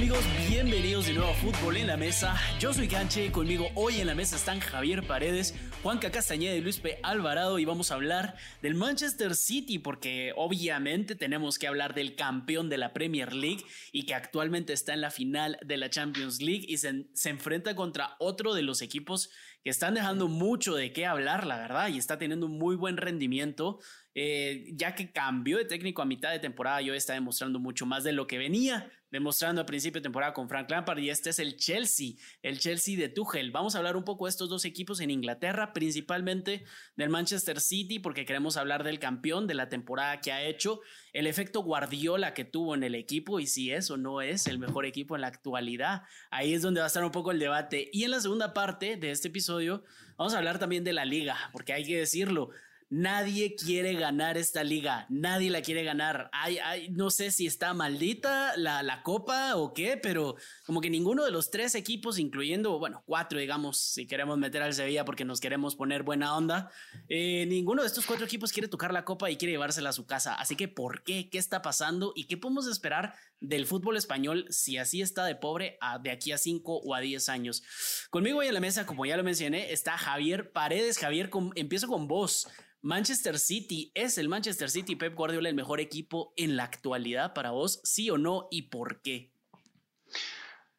amigos? Bienvenidos de nuevo a Fútbol en la Mesa. Yo soy Canche, conmigo hoy en la mesa están Javier Paredes, Juanca Castañeda y Luis P. Alvarado y vamos a hablar del Manchester City porque obviamente tenemos que hablar del campeón de la Premier League y que actualmente está en la final de la Champions League y se, se enfrenta contra otro de los equipos que están dejando mucho de qué hablar, la verdad, y está teniendo un muy buen rendimiento. Eh, ya que cambió de técnico a mitad de temporada, yo está demostrando mucho más de lo que venía demostrando a principio de temporada con Frank Lampard y este es el Chelsea, el Chelsea de Tuchel. Vamos a hablar un poco de estos dos equipos en Inglaterra, principalmente del Manchester City, porque queremos hablar del campeón, de la temporada que ha hecho, el efecto Guardiola que tuvo en el equipo y si es o no es el mejor equipo en la actualidad. Ahí es donde va a estar un poco el debate. Y en la segunda parte de este episodio vamos a hablar también de la liga, porque hay que decirlo, Nadie quiere ganar esta liga, nadie la quiere ganar. Ay, no sé si está maldita la, la, copa o qué, pero como que ninguno de los tres equipos, incluyendo, bueno, cuatro, digamos, si queremos meter al Sevilla porque nos queremos poner buena onda, eh, ninguno de estos cuatro equipos quiere tocar la copa y quiere llevársela a su casa. Así que, ¿por qué? ¿Qué está pasando? ¿Y qué podemos esperar del fútbol español si así está de pobre de aquí a cinco o a diez años? Conmigo hoy en la mesa, como ya lo mencioné, está Javier Paredes. Javier, empiezo con vos. Manchester City, ¿es el Manchester City Pep Guardiola el mejor equipo en la actualidad para vos? ¿Sí o no? ¿Y por qué?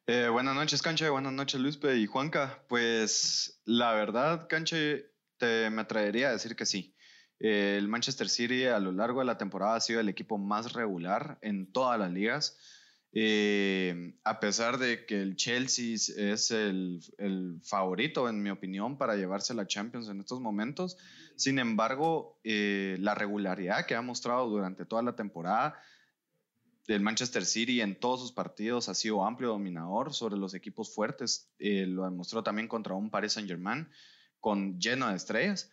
Eh, buenas noches, Canche. Buenas noches, Luzpe y Juanca. Pues la verdad, Canche, te me atrevería a decir que sí. Eh, el Manchester City a lo largo de la temporada ha sido el equipo más regular en todas las ligas eh, a pesar de que el Chelsea es el, favorito, en mi opinión, para llevarse la Champions en estos momentos, sin embargo, eh, la regularidad que ha mostrado durante toda la temporada del Manchester City en todos sus partidos ha sido amplio dominador sobre los equipos fuertes. Eh, lo demostró también contra un Paris Saint Germain con lleno de estrellas.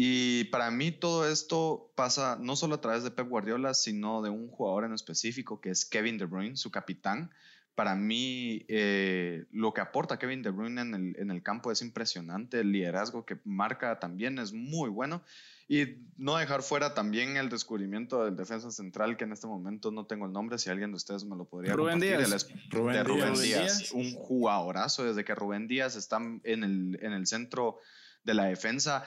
Y para mí todo esto pasa no solo a través de Pep Guardiola, sino de un jugador en específico que es Kevin De Bruyne, su capitán. Para mí eh, lo que aporta Kevin De Bruyne en el, en el campo es impresionante, el liderazgo que marca también es muy bueno. Y no dejar fuera también el descubrimiento del defensa central, que en este momento no tengo el nombre, si alguien de ustedes me lo podría Rubén Díaz. Rubén, Rubén Díaz. Un jugadorazo desde que Rubén Díaz está en el, en el centro de la defensa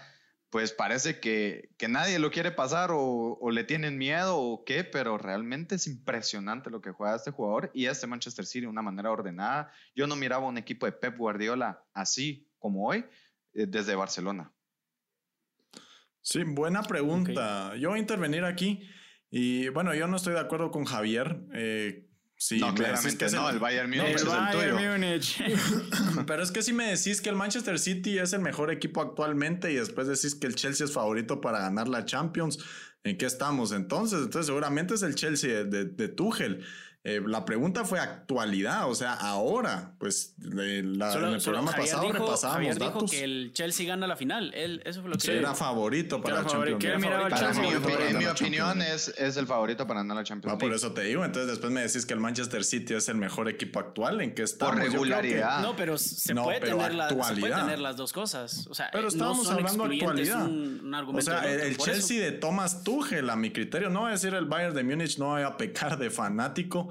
pues parece que, nadie lo quiere pasar o, le tienen miedo o qué, pero realmente es impresionante lo que juega este jugador y este Manchester City de una manera ordenada. Yo no miraba un equipo de Pep Guardiola así como hoy eh, desde Barcelona. Sí, buena pregunta. Yo voy a intervenir aquí y bueno, yo no estoy de acuerdo con Javier. Eh, Sí, no, claramente que no, el, Bayern Múnich es el tuyo. Pero es que si me decís que el Manchester City es el mejor equipo actualmente y después decís que el Chelsea es favorito para ganar la Champions, ¿en qué estamos entonces? Entonces seguramente es el Chelsea de, de Tuchel. Eh, la pregunta fue actualidad, o sea, ahora, pues en el programa pasado dijo, repasábamos Javier dijo que el Chelsea gana la final. Él, eso fue lo que sí, era favorito para la Champions En mi opinión es, es el favorito para ganar la Champions ah, por eso te digo. Entonces después me decís que el Manchester City es el mejor equipo actual. ¿En qué estamos? Por regularidad. no, pero, se, puede tener la, se, puede tener las dos cosas. O sea, pero estamos hablando de actualidad. o sea, el, Chelsea de Thomas Tuchel, a mi criterio, no voy a decir el Bayern de Múnich, no voy a pecar de fanático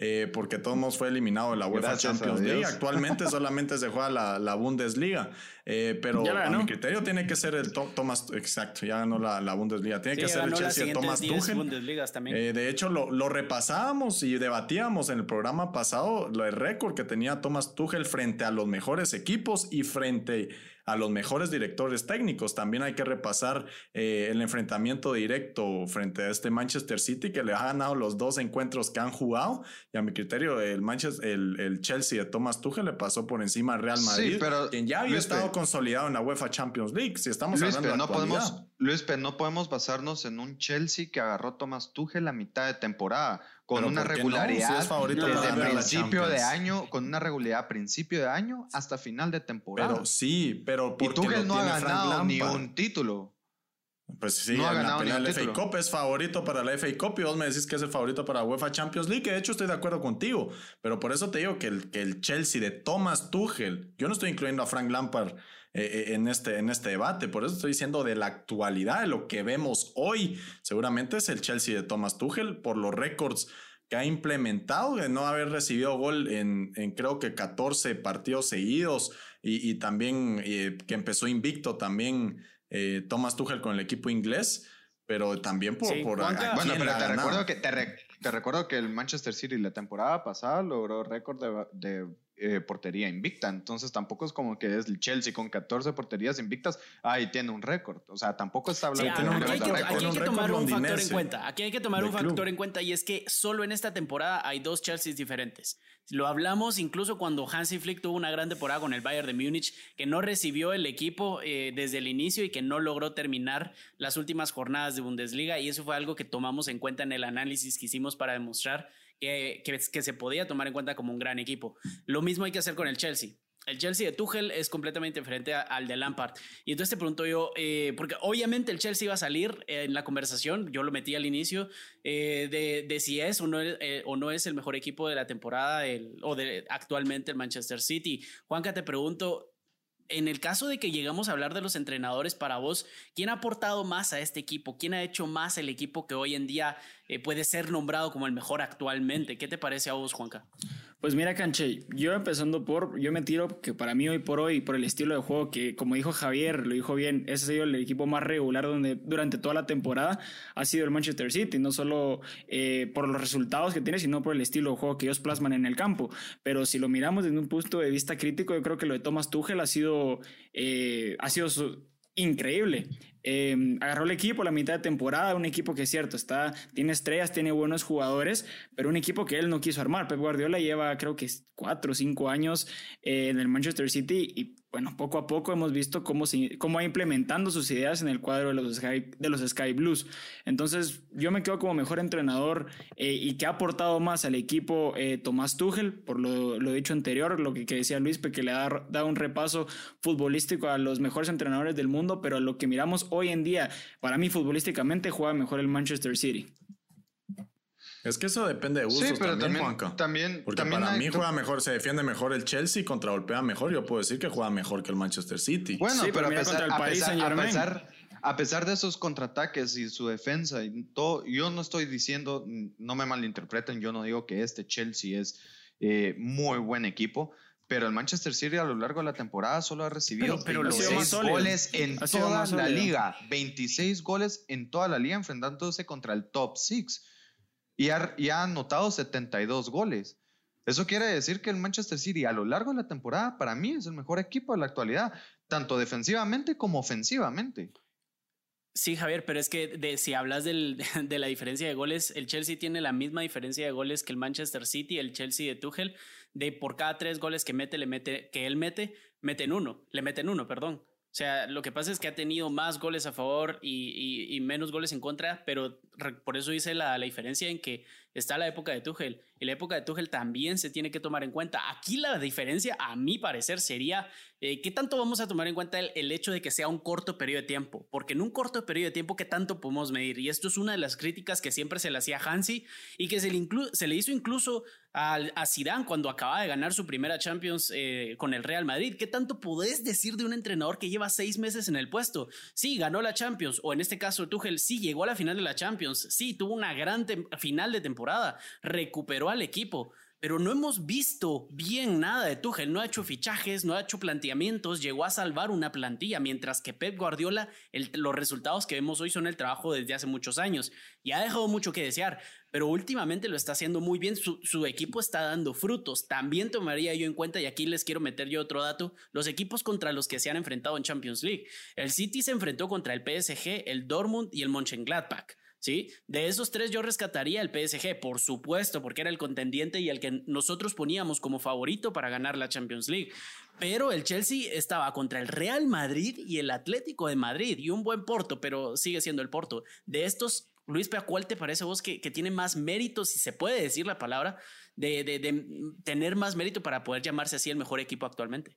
eh, porque todos fue eliminado de la UEFA Champions League. Actualmente solamente se juega la, Bundesliga, eh, pero a mi criterio tiene que ser el Thomas, exacto, ya ganó la, Bundesliga, tiene que ser el Chelsea de Thomas Tuchel. Eh, de hecho, lo, lo, repasábamos y debatíamos en el programa pasado el récord que tenía Thomas Tuchel frente a los mejores equipos y frente a los mejores directores técnicos. También hay que repasar el enfrentamiento directo frente a este Manchester City que le ha ganado los dos encuentros que han jugado y a mi criterio, el Manchester, el, Chelsea de Thomas Tuchel le pasó por encima al Real Madrid, pero, quien ya había estado consolidado en la UEFA Champions League. Si estamos hablando de no podemos, Luis, pero no podemos basarnos en un Chelsea que agarró Thomas Tuchel a mitad de temporada con una regularidad desde principio de año, con una regularidad principio de año hasta final de temporada. Pero sí, pero y Tuchel no ha ganado ni un título. Pues sí, no ha ganado la, FA Cup es favorito para la FA Cup y vos me decís que es el favorito para la UEFA Champions League, que de hecho estoy de acuerdo contigo, pero por eso te digo que el, que el Chelsea de Thomas Tuchel, yo no estoy incluyendo a Frank Lampard eh, eh, en, este, en este debate, por eso estoy diciendo de la actualidad, de lo que vemos hoy, seguramente es el Chelsea de Thomas Tuchel por los récords que ha implementado de no haber recibido gol en, en creo que 14 partidos seguidos y, y también eh, que empezó invicto también eh, Thomas Tuchel con el equipo inglés, pero también por... por bueno, pero te recuerdo, que, te, te, recuerdo que el Manchester City la temporada pasada logró récord de, de eh, portería invicta. Entonces tampoco es como que es el Chelsea con 14 porterías invictas, ahí tiene un récord. O sea, tampoco está hablando de un récord. Aquí hay que tomar un factor en cuenta. Aquí hay que tomar un factor en cuenta y es que solo en esta temporada hay dos Chelseas diferentes. Lo hablamos incluso cuando Hansi Flick tuvo una gran temporada con el Bayern de Múnich, que no recibió el equipo eh, desde el inicio y que no logró terminar las últimas jornadas de Bundesliga. Y eso fue algo que tomamos en cuenta en el análisis que hicimos para demostrar que, se podía tomar en cuenta como un gran equipo. Lo mismo hay que hacer con el Chelsea. El Chelsea de Tuchel es completamente diferente al de Lampard. Y entonces te pregunto yo, eh, porque obviamente el Chelsea iba a salir en la conversación, yo lo metí al inicio, eh, de, si es o no, eh, es el mejor equipo de la temporada o de actualmente el Manchester City. Juanca, te pregunto, en el caso de que llegamos a hablar de los entrenadores para vos, ¿quién ha aportado más a este equipo? ¿Quién ha hecho más el equipo que hoy en día puede ser nombrado como el mejor actualmente? ¿Qué te parece a vos, Juanca? Pues mira, Canche, yo empezando por, yo me tiro que para mí hoy por hoy, por el estilo de juego que, como dijo Javier, lo dijo bien, ese ha sido el equipo más regular donde, durante toda la temporada ha sido el Manchester City, no solo eh, por los resultados que tiene, sino por el estilo de juego que ellos plasman en el campo. Pero si lo miramos desde un punto de vista crítico, yo creo que lo de Thomas Tuchel ha sido, eh, ha sido increíble. Em, agarró el equipo la mitad de temporada, un equipo que es cierto, está, tiene estrellas, tiene buenos jugadores, pero un equipo que él no quiso armar. Pep Guardiola lleva creo que cuatro o cinco años eh, en el Manchester City y bueno, poco a poco hemos visto cómo, cómo va implementando sus ideas en el cuadro de los Sky, de los Sky Blues. Entonces, yo me quedo como mejor entrenador eh, y que ha aportado más al equipo eh, Tomás Tuchel, por lo, lo, dicho anterior, lo que, decía Luis, que le ha dado un repaso futbolístico a los mejores entrenadores del mundo, pero lo que miramos hoy en día, para mí futbolísticamente juega mejor el Manchester City. Es que eso depende de usos sí, pero también, Juanca. También, Porque para mí juega mejor, se defiende mejor el Chelsea, contra golpea mejor. Yo puedo decir que juega mejor que el Manchester City. Bueno, pero, a, pesar, a, pesar, a, pesar, de esos contraataques y su defensa y todo, yo no estoy diciendo, no me malinterpreten, yo no digo que este Chelsea es eh, muy buen equipo. Pero el Manchester City a lo largo de la temporada solo ha recibido pero, 26 goles en toda la liga. 26 goles en toda la liga enfrentándose contra el top 6 y ha, anotado 72 goles. Eso quiere decir que el Manchester City a lo largo de la temporada para mí es el mejor equipo de la actualidad, tanto defensivamente como ofensivamente. Sí, Javier, pero es que de, si hablas del, de la diferencia de goles, el Chelsea tiene la misma diferencia de goles que el Manchester City, el Chelsea de Tuchel, de por cada tres goles que mete, le mete, que él mete, meten uno, le meten uno, perdón. O sea, lo que pasa es que ha tenido más goles a favor y, menos goles en contra, pero por eso hice la, la, diferencia en que está la época de Tuchel. Y la época de Tuchel también se tiene que tomar en cuenta. Aquí la diferencia, a mi parecer, sería eh, qué tanto vamos a tomar en cuenta el, hecho de que sea un corto periodo de tiempo. Porque en un corto periodo de tiempo, ¿qué tanto podemos medir? Y esto es una de las críticas que siempre se le hacía a Hansi y que se le, se le hizo incluso a, a cuando acaba de ganar su primera Champions eh, con el Real Madrid. ¿Qué tanto podés decir de un entrenador que lleva seis meses en el puesto? Sí, ganó la Champions, o en este caso Tuchel, sí, llegó a la final de la Champions, sí, tuvo una gran final de temporada, recuperó al equipo, pero no hemos visto bien nada de Tuchel, no ha hecho fichajes, no ha hecho planteamientos, llegó a salvar una plantilla, mientras que Pep Guardiola, los resultados que vemos hoy son el trabajo desde hace muchos años. Y ha dejado mucho que desear, pero últimamente lo está haciendo muy bien, su, equipo está dando frutos, también tomaría yo en cuenta, y aquí les quiero meter yo otro dato, los equipos contra los que se han enfrentado en Champions League, el City se enfrentó contra el PSG, el Dortmund y el Mönchengladbach. ¿Sí? De esos tres yo rescataría el PSG, por supuesto, porque era el contendiente y el que nosotros poníamos como favorito para ganar la Champions League. Pero el Chelsea estaba contra el Real Madrid y el Atlético de Madrid y un buen Porto, pero sigue siendo el Porto. De estos, Luis, ¿cuál te parece vos que, tiene más mérito, si se puede decir la palabra, de tener más mérito para poder llamarse así el mejor equipo actualmente?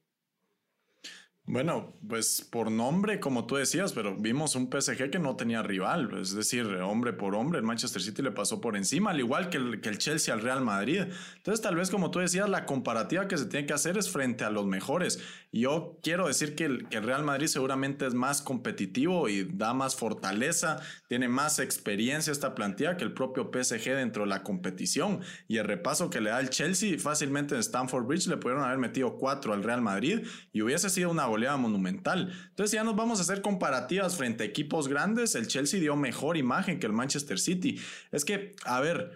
Bueno, pues por nombre, como tú decías, pero vimos un PSG que no tenía rival, es decir, hombre por hombre, el Manchester City le pasó por encima, al igual que el, que el Chelsea al Real Madrid. Entonces, tal vez como tú decías, la comparativa que se tiene que hacer es frente a los mejores. Yo quiero decir que el, que el Real Madrid seguramente es más competitivo y da más fortaleza, tiene más experiencia esta plantilla que el propio PSG dentro de la competición. Y el repaso que le da el Chelsea, fácilmente en Stamford Bridge le pudieron haber metido cuatro al Real Madrid y hubiese sido una monumental. Entonces ya nos vamos a hacer comparativas frente a equipos grandes. El Chelsea dio mejor imagen que el Manchester City. Es que, a ver,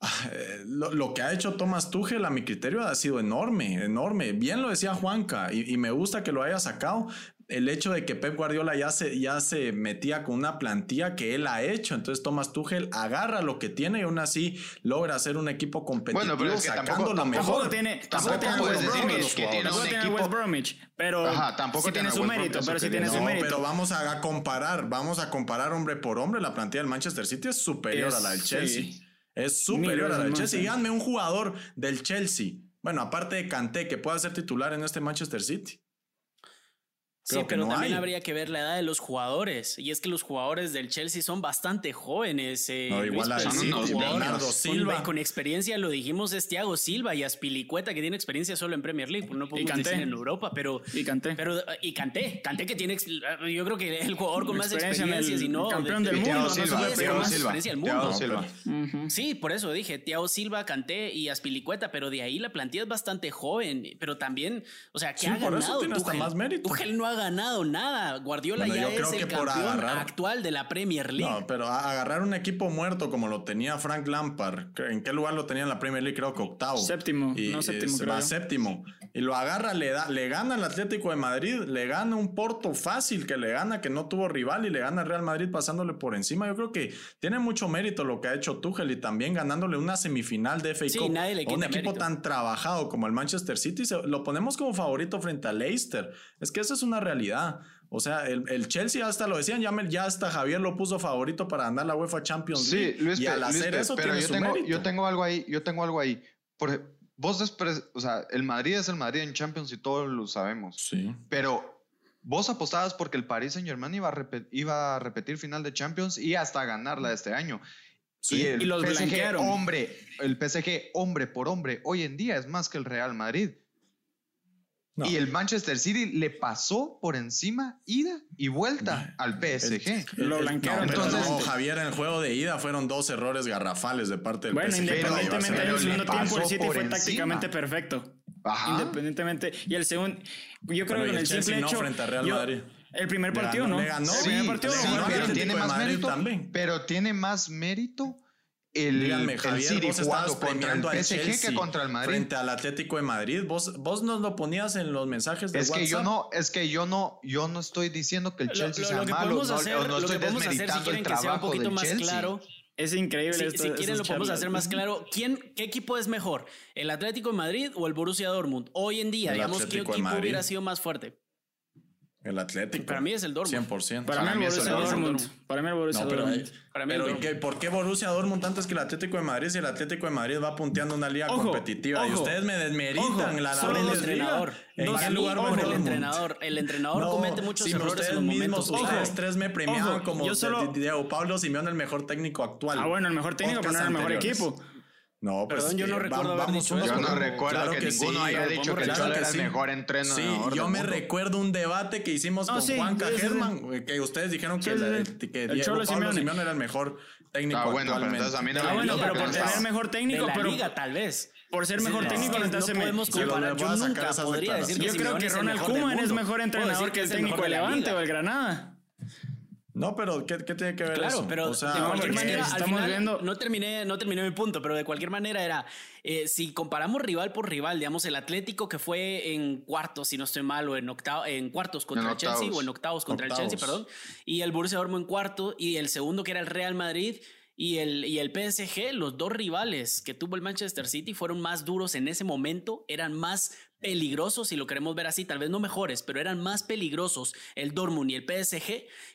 ah, lo, que ha hecho Thomas Tuchel a mi criterio ha sido enorme, enorme. Bien lo decía Juanca y me gusta que lo haya sacado, el hecho de que Pep Guardiola ya se, ya se metía con una plantilla que él ha hecho. Entonces Thomas Tuchel agarra lo que tiene y aún así logra hacer un equipo competitivo bueno, pero sacando lo mejor. Tampoco tiene, tampoco tiene West Bromwich. Tampoco tiene West Bromwich. Pero tampoco tiene su mérito. Pero sí tiene su mérito. Pero vamos a comparar, vamos a comparar hombre por hombre. La plantilla del Manchester City es superior a la del Chelsea. Es superior a la del Chelsea. Díganme un jugador del Chelsea. Bueno, aparte de Kanté, que pueda ser titular en este Manchester City sí, pero también habría que ver la edad de los jugadores. Y es que los jugadores del Chelsea son bastante jóvenes. Eh, no, igual a Bernardo Silva. Con, experiencia, lo dijimos, es Thiago Silva y Aspilicueta, que tiene experiencia solo en Premier League. No podemos decir en Europa, pero. Y Canté. Pero, y Canté. Canté que tiene. Yo creo que el jugador con más experiencia, si no. Campeón del mundo. Thiago Silva. Sí, por eso dije Thiago Silva, Canté y Aspilicueta, pero de ahí la plantilla es bastante joven. Pero también, o sea, que ha ganado. Tuchel, más mérito. Tuchel no ha ganado nada. Guardiola ya es el campeón actual de la Premier League. No, pero agarrar un equipo muerto como lo tenía Frank Lampard, ¿en qué lugar lo tenía en la Premier League? Creo que octavo. Séptimo, y, no séptimo, Va séptimo. Y lo agarra, le, da, le gana al Atlético de Madrid, le gana un Porto fácil que le gana, que no tuvo rival y le gana al Real Madrid pasándole por encima. Yo creo que tiene mucho mérito lo que ha hecho Tuchel y también ganándole una semifinal de FA sí, Nadie le un equipo tan trabajado como el Manchester City, lo ponemos como favorito frente a Leicester. Es que esa es una realidad. O sea, el, Chelsea hasta lo decían, ya, ya hasta Javier lo puso favorito para andar la UEFA Champions League. Sí, Luis, y al hacer eso pero yo tengo, yo tengo algo ahí, yo tengo algo ahí. Por, vos después, o sea, el Madrid es el Madrid en Champions y todos lo sabemos. Sí. Pero vos apostabas porque el Paris Saint Germain iba a, repetir, iba a repetir final de Champions y hasta ganarla este año. Sí, y, el los PSG, hombre, el PSG hombre por hombre, hoy en día es más que el Real Madrid. Y el Manchester City le pasó por encima ida y vuelta al PSG. lo blanquearon. Entonces, Javier, en el juego de ida fueron dos errores garrafales de parte del bueno, independientemente del segundo tiempo, el City fue tácticamente perfecto. Independientemente. Y el segundo, yo creo que en el, simple hecho. frente a Real Madrid. El primer partido, ¿no? Le ganó. el primer partido, sí, pero tiene más mérito. También. Pero tiene más mérito el, Díganme, Javier, vos estabas contra el PSG que contra el Madrid. Frente al Atlético de Madrid, vos, vos nos lo ponías en los mensajes de es WhatsApp. Que yo no, es que yo no, yo no estoy diciendo que el Chelsea sea malo, no, hacer, no estoy desmeritando el trabajo del más Chelsea. Claro, es increíble. Si, esto, si quieren lo podemos hacer más claro. ¿Quién, ¿Qué equipo es mejor? ¿El Atlético de Madrid o el Borussia Dortmund? Hoy en día, digamos, ¿qué equipo hubiera sido más fuerte? El Atlético. Para mí es el Dortmund. 100%. Para, mí, el Borussia Dortmund. Para mí el Borussia Dortmund. Para mí pero ¿por qué Borussia Dortmund antes que el Atlético de Madrid si el Atlético de Madrid va punteando una liga competitiva? y ustedes me desmeritan la solo el entrenador. ¿En qué lugar ojo, el entrenador. El entrenador comete muchos errores en los momentos. Ustedes tres me premiaban como yo solo... Diego Pablo Simeón el mejor técnico actual. Ah, bueno, el mejor técnico, pero no el mejor equipo. No, pues Perdón, yo no recuerdo haber dicho Yo no recuerdo que, ninguno haya dicho que el Cholo era el mejor entrenador. Sí, yo me recuerdo un debate que hicimos con Juanca Germán, que ustedes dijeron que, el Cholo Simeone. Era el mejor técnico ah, bueno, pero entonces a mí no ah, bueno, pero por tener mejor técnico, de la pero liga, tal vez. Por ser mejor técnico, entonces no podemos comparar. Yo nunca podría decir que Yo creo que Ronald Koeman es mejor entrenador que el técnico de Levante o el Granada. No, pero ¿qué, ¿qué, tiene que ver claro, pero de cualquier manera, al final, no terminé, no terminé mi punto, pero de cualquier manera era, eh, si comparamos rival por rival, digamos, el Atlético que fue en cuartos, si no estoy mal, o en, octavo, en cuartos contra el Chelsea, o en octavos contra el Chelsea, perdón, y el Borussia Dortmund en cuarto, y el segundo que era el Real Madrid, y el, y el PSG, los dos rivales que tuvo el Manchester City fueron más duros en ese momento, eran más peligrosos, si lo queremos ver así, tal vez no mejores, pero eran más peligrosos el Dortmund y el PSG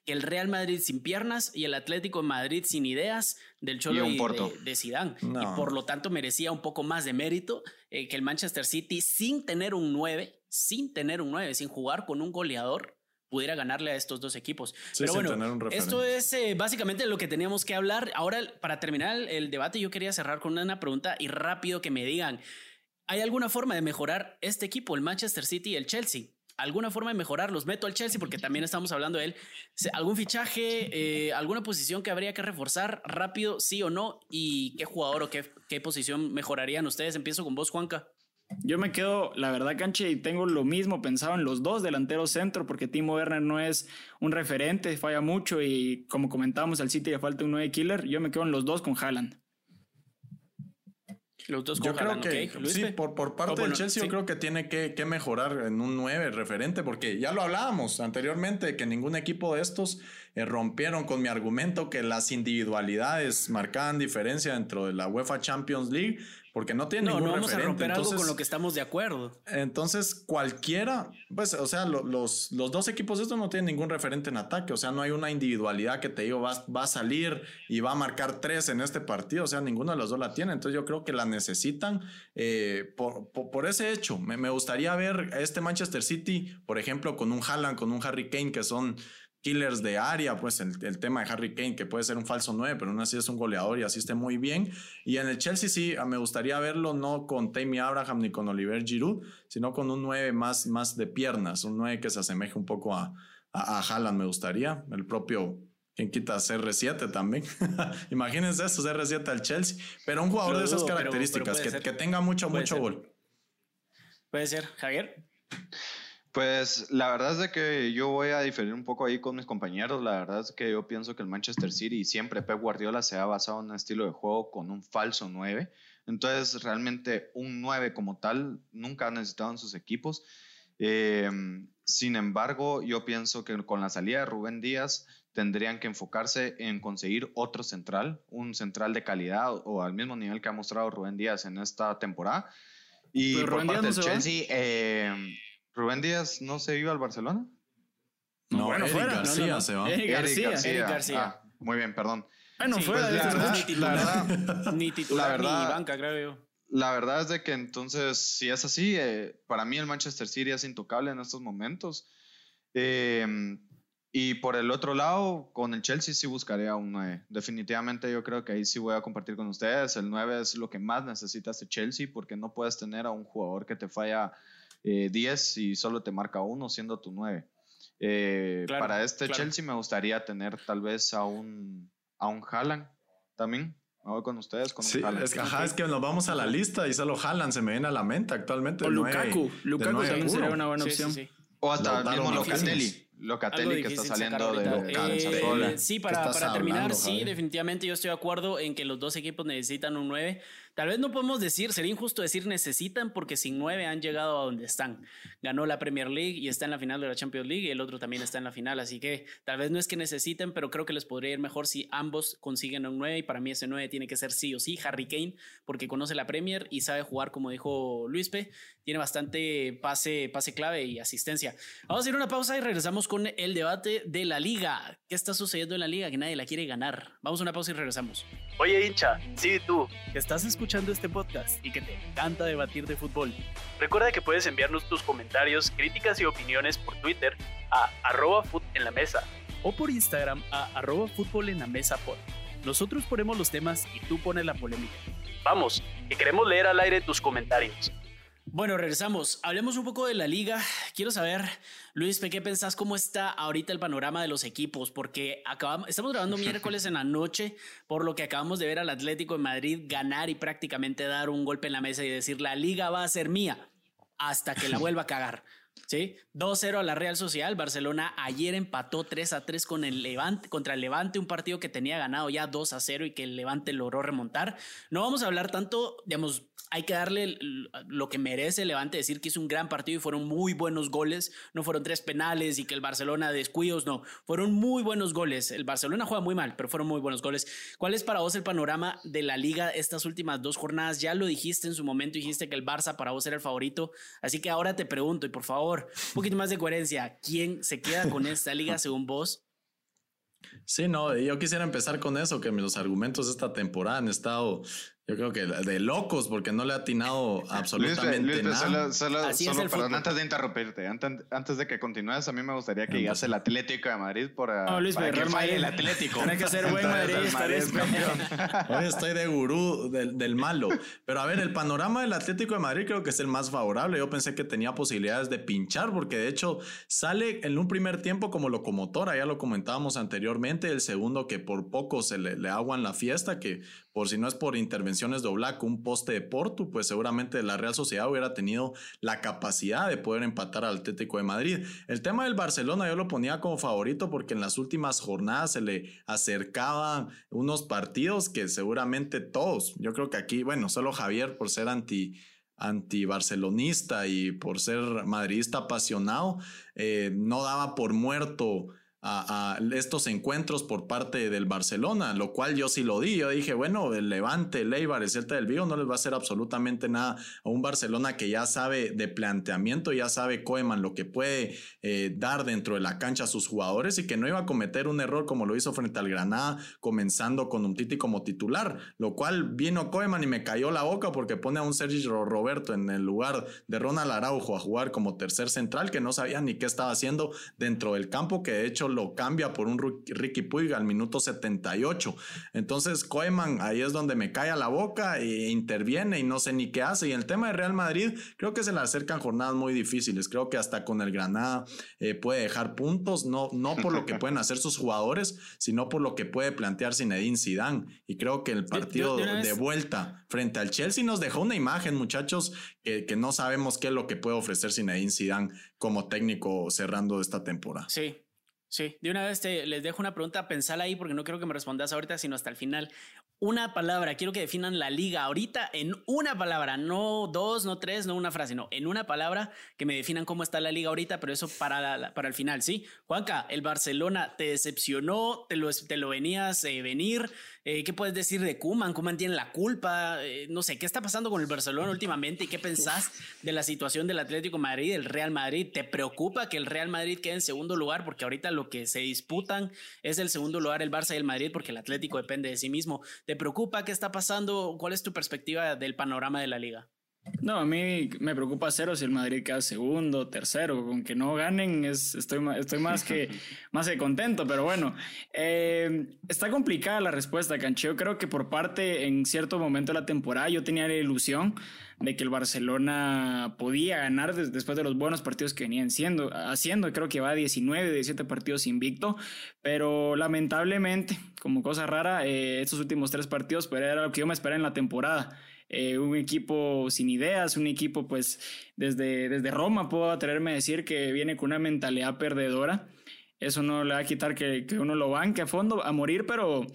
que el Real Madrid sin piernas y el Atlético de Madrid sin ideas del Cholo y, de, Zidane. Y por lo tanto merecía un poco más de mérito eh, que el Manchester City sin tener un 9 sin tener un 9, sin jugar con un goleador, pudiera ganarle a estos dos equipos. Pero bueno, esto es eh, básicamente lo que teníamos que hablar. Ahora, para terminar el debate, yo quería cerrar con una pregunta y rápido que me digan, ¿hay alguna forma de mejorar este equipo, el Manchester City y el Chelsea? alguna forma de mejorar. Los meto al Chelsea porque también estamos hablando de él. ¿Algún fichaje, eh, alguna posición que habría que reforzar rápido, sí o no? ¿Y qué jugador o qué, qué posición mejorarían ustedes? Empiezo con vos, Juanca. Yo me quedo, la verdad, Canche, y tengo lo mismo pensado en los dos delanteros centro, porque Timo Werner no es un referente, falla mucho y como comentábamos, al City le falta un 9 killer. Yo me quedo en los dos con Haaland. Los dos yo creo que sí, por, por parte del Chelsea yo creo que tiene que, que, mejorar en un 9 referente, porque ya lo hablábamos anteriormente, que ningún equipo de estos eh, rompieron con mi argumento que las individualidades marcaban diferencia dentro de la UEFA Champions League, porque no tiene no, ningún no vamos a romper algo con lo que estamos de acuerdo. Entonces, cualquiera, pues, o sea, los, los dos equipos de estos no tienen ningún referente en ataque, o sea, no hay una individualidad que te digo, va, va a salir y va a marcar tres en este partido, o sea, ninguno de los dos la tiene, entonces yo creo que la necesitan eh, por, por, ese hecho. Me, me gustaría ver a este Manchester City, por ejemplo, con un Haaland, con un Harry Kane, que son killers de área, pues el, tema de Harry Kane, que puede ser un falso 9, pero aún así es un goleador y asiste muy bien. Y en el Chelsea sí, ah, me gustaría verlo no con Tammy Abraham ni con Oliver Giroud, sino con un 9 más, más de piernas, un 9 que se asemeje un poco a, a, Haaland, me gustaría. El propio quien quita CR7 también. Imagínense eso, CR7 al Chelsea. Pero un jugador de esas características, que, que, tenga mucho, mucho gol. Puede ser, Javier. Pues la verdad es de que yo voy a diferir un poco ahí con mis compañeros. La verdad es que yo pienso que el Manchester City siempre Pep Guardiola se ha basado en un estilo de juego con un falso 9. Entonces realmente un 9 como tal nunca ha necesitado en sus equipos. Eh, sin embargo, yo pienso que con la salida de Rubén Díaz tendrían que enfocarse en conseguir otro central, un central de calidad o al mismo nivel que ha mostrado Rubén Díaz en esta temporada. Y por parte del Chelsea, eh, ¿Rubén Díaz no se iba al Barcelona? No, bueno, Eric García se va. Eric García. Eric García. Ah, muy bien, perdón. Bueno, fue pues, ni titular, ni titular ni banca, creo yo. La verdad es de que entonces, si es así, eh, para mí el Manchester City es intocable en estos momentos. Eh, y por el otro lado, con el Chelsea sí buscaría un 9. Definitivamente yo creo que ahí sí voy a compartir con ustedes. El 9 es lo que más necesita este Chelsea porque no puedes tener a un jugador que te falla 10 eh, y solo te marca uno siendo tu 9. Eh, para este Chelsea me gustaría tener tal vez a un, a un Haaland también. Me voy con ustedes con sí, Es que, ajá, es que nos vamos a la lista y solo Haaland se me viene a la mente actualmente. O Lukaku. Lukaku también sería una buena opción. o hasta el mismo Locatelli. Locatelli que está saliendo de eh, Sí, para, para terminar, sí, definitivamente yo estoy de acuerdo en que los dos equipos necesitan un 9. Tal vez no podemos decir, sería injusto decir necesitan porque sin 9 han llegado a donde están. Ganó la Premier League y está en la final de la Champions League y el otro también está en la final, así que tal vez no es que necesiten, pero creo que les podría ir mejor si ambos consiguen un 9 y para mí ese 9 tiene que ser sí o sí Harry Kane porque conoce la Premier y sabe jugar como dijo Luispe, tiene bastante pase, pase clave y asistencia. Vamos a ir a una pausa y regresamos con el debate de la liga. ¿Qué está sucediendo en la liga? Que nadie la quiere ganar. Vamos a una pausa y regresamos. Oye, hincha, sí, tú, estás escuchando este podcast y que te encanta debatir de fútbol. Recuerda que puedes enviarnos tus comentarios, críticas y opiniones por Twitter a arroba en la mesa o por Instagram a arroba fútbol en la mesa pod. Nosotros ponemos los temas y tú pones la polémica. Vamos, que queremos leer al aire tus comentarios. Bueno, regresamos. Hablemos un poco de la liga. Quiero saber, Luis, ¿qué pensás cómo está ahorita el panorama de los equipos? Porque acabamos, estamos grabando miércoles en la noche, por lo que acabamos de ver al Atlético de Madrid ganar y prácticamente dar un golpe en la mesa y decir, la liga va a ser mía hasta que la vuelva a cagar. ¿sí? 2-0 a la Real Social. Barcelona ayer empató 3-3 con el Levante, contra el Levante, un partido que tenía ganado ya 2-0 y que el Levante logró remontar. No vamos a hablar tanto, digamos, hay que darle lo que merece Levante, decir que es un gran partido y fueron muy buenos goles, no fueron tres penales y que el Barcelona descuidos, no, fueron muy buenos goles. El Barcelona juega muy mal, pero fueron muy buenos goles. ¿Cuál es para vos el panorama de la liga estas últimas dos jornadas? Ya lo dijiste en su momento, dijiste que el Barça para vos era el favorito, así que ahora te pregunto y por favor, un poquito más de coherencia, ¿quién se queda con esta liga según vos? Sí, no, yo quisiera empezar con eso, que los argumentos de esta temporada han estado Yo creo que de locos, porque no le ha atinado absolutamente nada. Solo, solo, perdón, antes de interrumpirte, antes, de que continúes, a mí me gustaría que llegase el Atlético de Madrid por, no, Luis, para que falle el Atlético. Tiene que ser buen Madrid, Hoy estoy de gurú del, del, malo. Pero a ver, el panorama del Atlético de Madrid creo que es el más favorable. Yo pensé que tenía posibilidades de pinchar, porque de hecho sale en un primer tiempo como locomotora, ya lo comentábamos anteriormente. El segundo que por poco se le, le aguan la fiesta, que por si no es por de un poste de Porto, pues seguramente la Real Sociedad hubiera tenido la capacidad de poder empatar al Atlético de Madrid. El tema del Barcelona yo lo ponía como favorito porque en las últimas jornadas se le acercaban unos partidos que seguramente todos, yo creo que aquí, bueno, solo Javier por ser anti anti-barcelonista y por ser madridista apasionado, eh, no daba por muerto a, estos encuentros por parte del Barcelona, lo cual yo sí lo di. Yo dije, bueno, el Levante, el Eibar, el Celta del Vigo no les va a hacer absolutamente nada a un Barcelona que ya sabe de planteamiento, ya sabe Koeman lo que puede eh, dar dentro de la cancha a sus jugadores y que no iba a cometer un error como lo hizo frente al Granada, comenzando con un Titi como titular, lo cual vino Koeman y me cayó la boca porque pone a un Sergio Roberto en el lugar de Ronald Araujo a jugar como tercer central que no sabía ni qué estaba haciendo dentro del campo, que de hecho lo cambia por un Ricky Puig al minuto 78. Entonces Koeman ahí es donde me cae a la boca e interviene y no sé ni qué hace. Y el tema de Real Madrid, creo que se le acercan jornadas muy difíciles. Creo que hasta con el Granada eh, puede dejar puntos, no, no por lo que pueden hacer sus jugadores, sino por lo que puede plantear Zinedine Zidane. Y creo que el partido de, vuelta frente al Chelsea nos dejó una imagen, muchachos, que, que no sabemos qué es lo que puede ofrecer Zinedine Zidane como técnico cerrando esta temporada. Sí, Sí, de una vez te, les dejo una pregunta, pensar ahí porque no quiero que me respondas ahorita, sino hasta el final. Una palabra, quiero que definan la liga ahorita en una palabra, no dos, no tres, no una frase, no, en una palabra que me definan cómo está la liga ahorita, pero eso para, para el final, ¿sí? Juanca, el Barcelona te decepcionó, te lo, te lo venías eh, venir, eh, ¿qué puedes decir de Kuman? Kuman tiene la culpa, eh, no sé, ¿qué está pasando con el Barcelona últimamente y qué pensás de la situación del Atlético Madrid, del Real Madrid? ¿Te preocupa que el Real Madrid quede en segundo lugar? Porque ahorita lo que se disputan es el segundo lugar el Barça y el Madrid porque el Atlético depende de sí mismo. ¿Te preocupa qué está pasando? ¿Cuál es tu perspectiva del panorama de la liga? No, a mí me preocupa cero si el Madrid queda segundo, tercero, con que no ganen es, estoy, estoy más, que, más que contento, pero bueno, eh, está complicada la respuesta, Cancheo. Creo que por parte, en cierto momento de la temporada, yo tenía la ilusión de que el Barcelona podía ganar después de los buenos partidos que venían siendo, haciendo. Creo que va a 19, 17 partidos invicto, pero lamentablemente, como cosa rara, eh, estos últimos tres partidos pero era lo que yo me esperaba en la temporada. Eh, un equipo sin ideas, un equipo pues desde, desde Roma puedo atreverme a decir que viene con una mentalidad perdedora. Eso no le va a quitar que, que uno lo banque a fondo, a morir, pero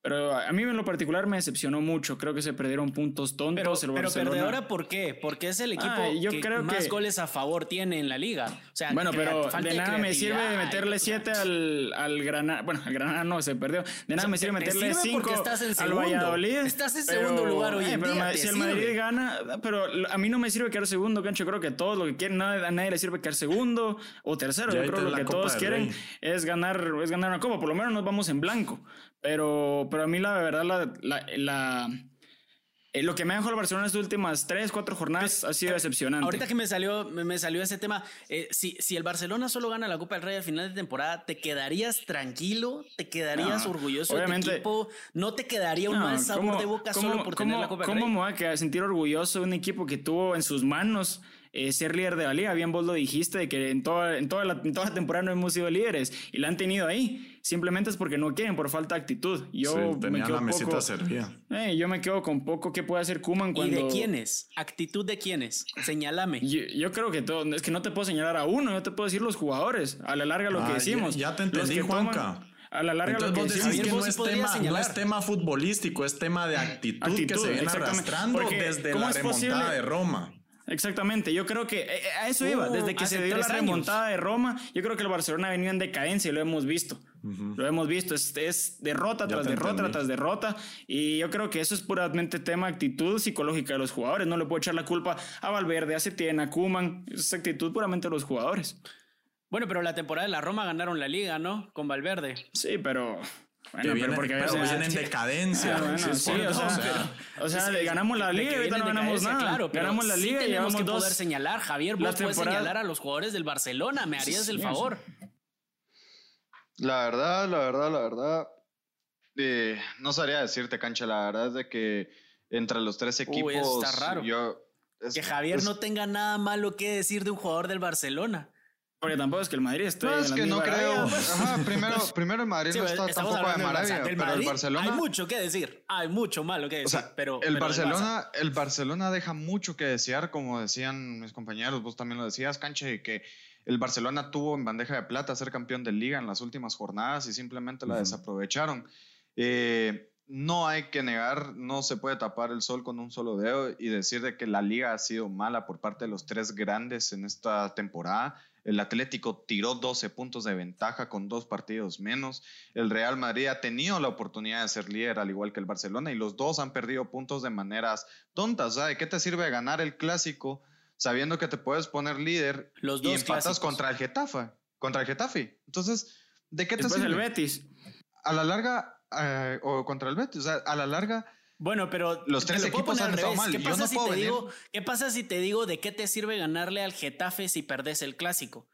pero a mí en lo particular me decepcionó mucho. Creo que se perdieron puntos tontos. Pero, pero perdedora, ¿por qué? Porque es el equipo que más goles a favor tiene en la liga. O sea, bueno, pero de nada me sirve de meterle siete al, al Granada. Bueno, al Granada no se perdió. De nada me sirve meterle cinco al Valladolid. Estás en segundo lugar hoy en día. si el Madrid gana, pero a mí no me sirve quedar segundo, Cancho. Creo que todos lo que quieren, a nadie le sirve quedar segundo o tercero. Yo creo que lo que todos quieren es ganar, es ganar una copa. Por lo menos nos vamos en blanco. Pero, pero a mí la verdad, la, la, la eh, lo que me ha dejado el Barcelona en estas últimas tres, cuatro jornadas ha sido decepcionante. Ahorita que me salió, me, salió ese tema, eh, si, si el Barcelona solo gana la Copa del Rey al final de temporada, ¿te quedarías tranquilo? ¿Te quedarías orgulloso de tu equipo? ¿No te quedaría un mal sabor de boca solo por tener la Copa del Rey? ¿Cómo me voy a sentir orgulloso de un equipo que tuvo en sus manos eh, ser líder de la liga. Bien vos lo dijiste, de que en toda, en, toda la, en toda la temporada no hemos sido líderes y la han tenido ahí. Simplemente es porque no quieren, por falta de actitud. Yo me quedo la poco, eh, yo me quedo con poco. ¿Qué puede hacer Kuman cuando... ¿Y de quiénes? ¿Actitud de quiénes? Señálame. Yo, creo que todo... Es que no te puedo señalar a uno, yo te puedo decir los jugadores. A la larga lo que ah, decimos. Ya, te entendí, Juanca. a la larga lo que decimos. que no, es tema, no es tema futbolístico, es tema de actitud, que se viene arrastrando desde la remontada de Roma. Exactamente, yo creo que eh, a eso iba, desde que se dio la remontada de Roma, yo creo que el Barcelona venía en decadencia y lo hemos visto. Lo hemos visto, es, es derrota tras derrota tras derrota y yo creo que eso es puramente tema actitud psicológica de los jugadores, no le puedo echar la culpa a Valverde, a Setién, a Kuman, es actitud puramente de los jugadores. Bueno, pero la temporada de la Roma ganaron la liga, ¿no? Con Valverde. Sí, pero Bueno, viene, porque pero viene en decadencia. Ah, sí, sí, o sea, o sea, le ganamos la liga y ahorita no ganamos nada. Claro, ganamos la liga y llevamos que dos. poder señalar, Javier, vos puedes señalar a los jugadores del Barcelona, me harías el favor. La verdad, la verdad, la verdad, eh, no sabría decirte, cancha, la verdad es de que entre los tres equipos. está raro. que Javier no tenga nada malo que decir de un jugador del Barcelona. Porque tampoco es que el Madrid esté. No, es que no creo. Ajá, primero, primero el Madrid no está tampoco de maravilla. Pero el Barcelona. Hay mucho que decir. Hay mucho malo que decir. pero, el Barcelona, el Barcelona deja mucho que desear, como decían mis compañeros. Vos también lo decías, Canche, que el Barcelona tuvo en bandeja de plata ser campeón de liga en las últimas jornadas y simplemente la desaprovecharon. Eh, no hay que negar, no se puede tapar el sol con un solo dedo y decir de que la liga ha sido mala por parte de los tres grandes en esta temporada. El Atlético tiró 12 puntos de ventaja con dos partidos menos. El Real Madrid ha tenido la oportunidad de ser líder al igual que el Barcelona y los dos han perdido puntos de maneras tontas. ¿De qué te sirve ganar el clásico sabiendo que te puedes poner líder los dos y empatas contra el Getafe? Contra el Getafe. Entonces, ¿de qué te sirve? el Betis. A la larga, eh, o contra el Betis. O sea, a la larga. Bueno, pero los tres equipos han estado mal. ¿Qué pasa, si te digo, ¿Qué pasa si te digo de qué te sirve ganarle al Getafe si perdes el clásico?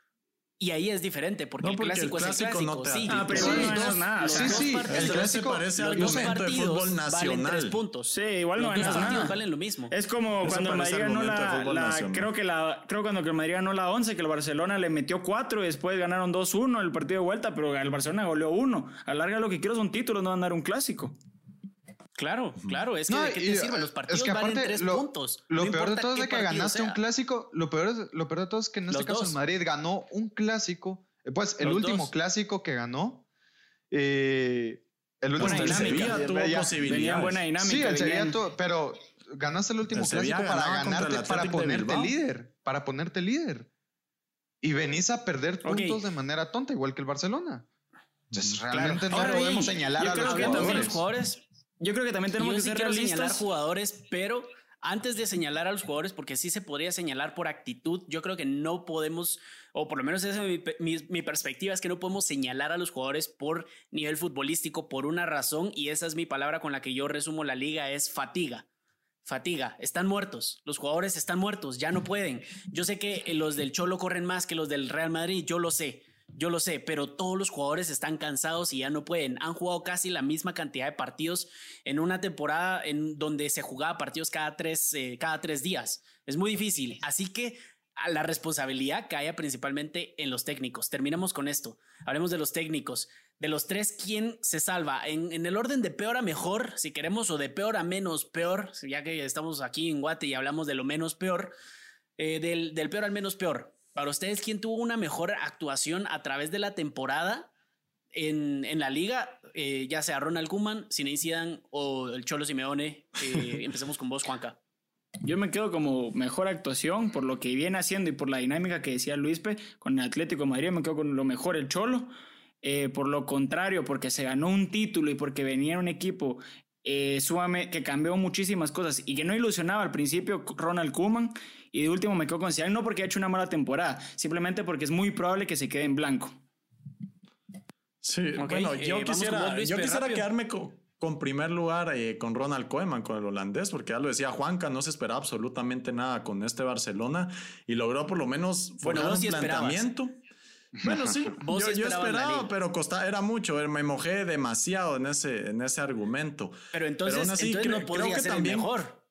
Y ahí es diferente, porque, el, clásico es el clásico. No te sí, ah, pero no es nada. Sí, sí, el clásico parece argumento de fútbol nacional. Valen tres puntos. Sí, igual no los dos partidos valen lo mismo. Es como cuando el Madrid ganó la, la creo que la creo cuando el Madrid ganó la 11 que el Barcelona le metió 4 y después ganaron 2-1 el partido de vuelta, pero el Barcelona goleó 1. A larga lo que quiero son títulos, no ganar un clásico. Claro, claro, es que ¿de qué te sirven los partidos es que valen tres puntos. Lo peor de todo es de que ganaste un clásico, lo peor, lo peor de todo es que en este caso el Madrid ganó un clásico pues el último clásico que ganó. Eh, el último buena dinámica, tuvo posibilidades. buena dinámica. Sí, el Sevilla pero ganaste el último clásico para ganarte, para ponerte líder. Para ponerte líder. Y venís a perder puntos de manera tonta, igual que el Barcelona. Entonces, realmente no podemos señalar a los jugadores. Yo creo que también tenemos que ser realistas. señalar jugadores, pero antes de señalar a los jugadores, porque sí se podría señalar por actitud, yo creo que no podemos, o por lo menos esa es mi, perspectiva, es que no podemos señalar a los jugadores por nivel futbolístico por una razón, y esa es mi palabra con la que yo resumo la liga, es fatiga. Fatiga, están muertos, los jugadores están muertos, ya no pueden. Yo sé que los del Cholo corren más que los del Real Madrid, yo lo sé, yo lo sé, pero todos los jugadores están cansados y ya no pueden. Han jugado casi la misma cantidad de partidos en una temporada en donde se jugaba partidos cada tres, eh, cada tres días. Es muy difícil. Así que la responsabilidad cae principalmente en los técnicos. Terminamos con esto. Hablemos de los técnicos. De los tres, ¿quién se salva? En, el orden de peor a mejor, si queremos, o de peor a menos peor, ya que estamos aquí en Guate y hablamos de lo menos peor, eh, del, del peor al menos peor. Para ustedes, ¿quién tuvo una mejor actuación a través de la temporada en, la liga? Eh, ya sea Ronald Koeman, Zinedine Zidane o el Cholo Simeone. Eh, empecemos con vos, Juanca. Yo me quedo como mejor actuación por lo que viene haciendo y por la dinámica que decía Luispe con el Atlético de Madrid. Me quedo con lo mejor el Cholo. Eh, por lo contrario, porque se ganó un título y porque venía un equipo eh, que cambió muchísimas cosas y que no ilusionaba al principio Ronald Koeman y de último me quedo con Zidane no porque ha hecho una mala temporada, simplemente porque es muy probable que se quede en blanco. Sí, bueno, yo eh, quisiera, yo quisiera quedarme con, primer lugar eh, con Ronald Koeman, con el holandés, porque ya lo decía Juanca, no se esperaba absolutamente nada con este Barcelona y logró por lo menos formar un planteamiento. Bueno, sí, yo, esperaba, pero costaba, era mucho, me mojé demasiado en ese, en ese argumento. Pero entonces, creo, no podría ser también, mejor.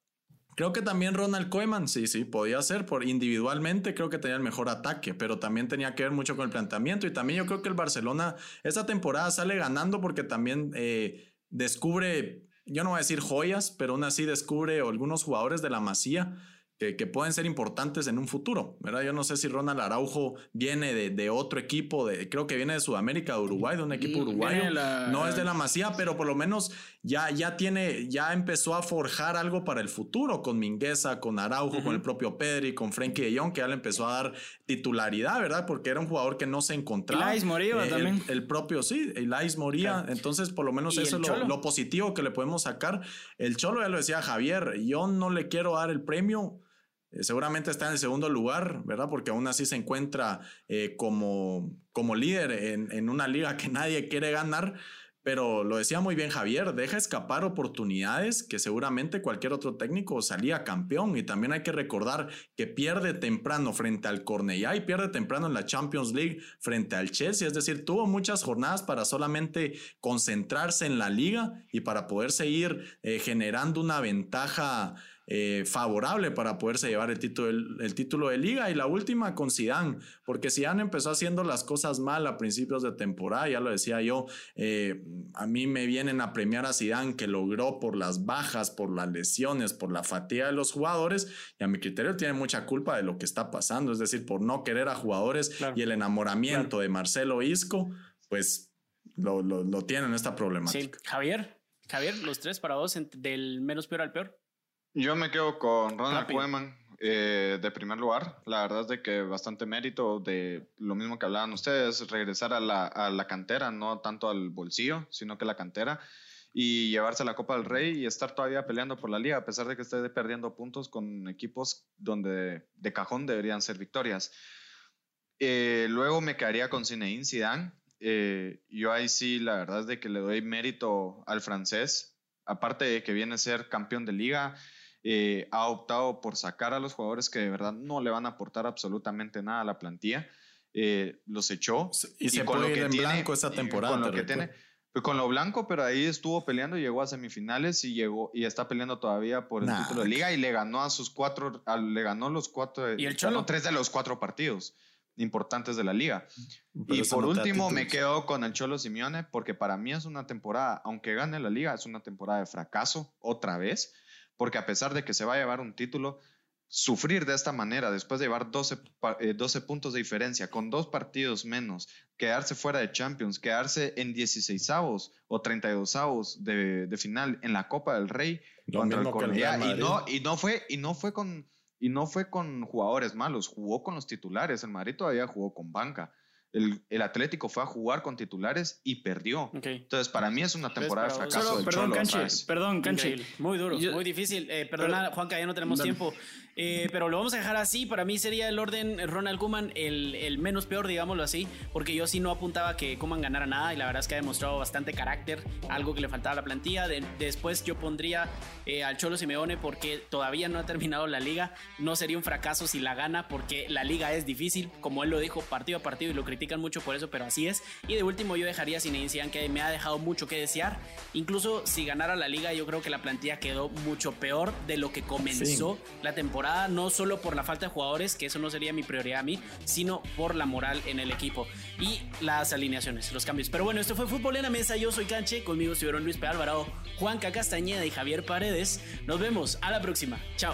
Creo que también Ronald Koeman, sí, sí, podía ser, por individualmente creo que tenía el mejor ataque, pero también tenía que ver mucho con el planteamiento y también yo creo que el Barcelona esta temporada sale ganando porque también eh, descubre, yo no voy a decir joyas, pero aún así descubre algunos jugadores de la Masía que, pueden ser importantes en un futuro, ¿verdad? Yo no sé si Ronald Araujo viene de, otro equipo, de, creo que viene de Sudamérica, de Uruguay, de un equipo uruguayo. no es de la Masía, pero por lo menos ya, ya tiene, ya empezó a forjar algo para el futuro con Mingueza, con Araujo, con el propio Pedri, con Frenkie de Jong, que ya le empezó a dar titularidad, ¿verdad? Porque era un jugador que no se encontraba. Elias Moría eh, también. El, propio, sí, Elias Moría. Entonces, por lo menos eso es lo, lo positivo que le podemos sacar. El Cholo ya lo decía Javier, yo no le quiero dar el premio eh, seguramente está en el segundo lugar, ¿verdad? Porque aún así se encuentra eh, como, como líder en, una liga que nadie quiere ganar. pero lo decía muy bien Javier, deja escapar oportunidades que seguramente cualquier otro técnico salía campeón y también hay que recordar que pierde temprano frente al Cornellá y pierde temprano en la Champions League frente al Chelsea, es decir, tuvo muchas jornadas para solamente concentrarse en la liga y para poder seguir eh, generando una ventaja eh, favorable para poderse llevar el título, el, título de liga. Y la última con Zidane, porque Zidane empezó haciendo las cosas mal a principios de temporada, ya lo decía yo, eh, a mí me vienen a premiar a Zidane que logró por las bajas, por las lesiones, por la fatiga de los jugadores, y a mi criterio tiene mucha culpa de lo que está pasando, es decir, por no querer a jugadores y el enamoramiento de Marcelo Isco, pues lo, lo, tienen esta problemática. Javier, Javier, los tres para vos, del menos peor al peor. Yo me quedo con Ronald Koeman eh, de primer lugar. La verdad es de que bastante mérito de lo mismo que hablaban ustedes, regresar a la, a la cantera, no tanto al bolsillo, sino que la cantera y llevarse la Copa del Rey y estar todavía peleando por la liga, a pesar de que esté perdiendo puntos con equipos donde de cajón deberían ser victorias. Eh, luego me quedaría con Zinedine Zidane. Eh, yo ahí sí, la verdad es de que le doy mérito al francés, aparte de que viene a ser campeón de liga, eh, ha optado por sacar a los jugadores que de verdad no le van a aportar absolutamente nada a la plantilla. Eh, los echó. Y, se con lo que en tiene, blanco esa temporada. Con lo que tiene, pues, con lo blanco, pero ahí estuvo peleando, llegó a semifinales y llegó y está peleando todavía por el título de liga y le ganó a sus cuatro, le ganó los cuatro, ¿Y el tres de los cuatro partidos importantes de la liga. y por último me quedo con el Cholo Simeone porque para mí es una temporada, aunque gane la liga, es una temporada de fracaso otra vez porque a pesar de que se va a llevar un título, sufrir de esta manera, después de llevar 12, 12 eh, puntos de diferencia, con dos partidos menos, quedarse fuera de Champions, quedarse en 16 avos o 32 avos de, de final en la Copa del Rey contra el Cornellá. Y no, y, no fue, y, no fue con, y no fue con jugadores malos, jugó con los titulares. El Madrid todavía jugó con banca el, Atlético fue a jugar con titulares y perdió. Entonces, para mí es una temporada de fracaso. perdón, Canche, perdón, Canche. Muy duro, muy difícil. Eh, perdona, Juanca, ya no tenemos tiempo. Eh, pero lo vamos a dejar así. Para mí sería el orden Ronald Kuman el, menos peor, digámoslo así, porque yo sí no apuntaba que Kuman ganara nada y la verdad es que ha demostrado bastante carácter, algo que le faltaba a la plantilla. después yo pondría eh, al Cholo Simeone porque todavía no ha terminado la liga. No sería un fracaso si la gana porque la liga es difícil, como él lo dijo, partido a partido y lo critican mucho por eso, pero así es. Y de último yo dejaría sin Zidane que me ha dejado mucho que desear. Incluso si ganara la liga, yo creo que la plantilla quedó mucho peor de lo que comenzó la no solo por la falta de jugadores, que eso no sería mi prioridad a mí, sino por la moral en el equipo y las alineaciones, los cambios. Pero bueno, esto fue Fútbol en la Mesa, yo soy Canche, conmigo estuvieron Luis P. Alvarado, Juanca Castañeda y Javier Paredes. Nos vemos, a la próxima, chao.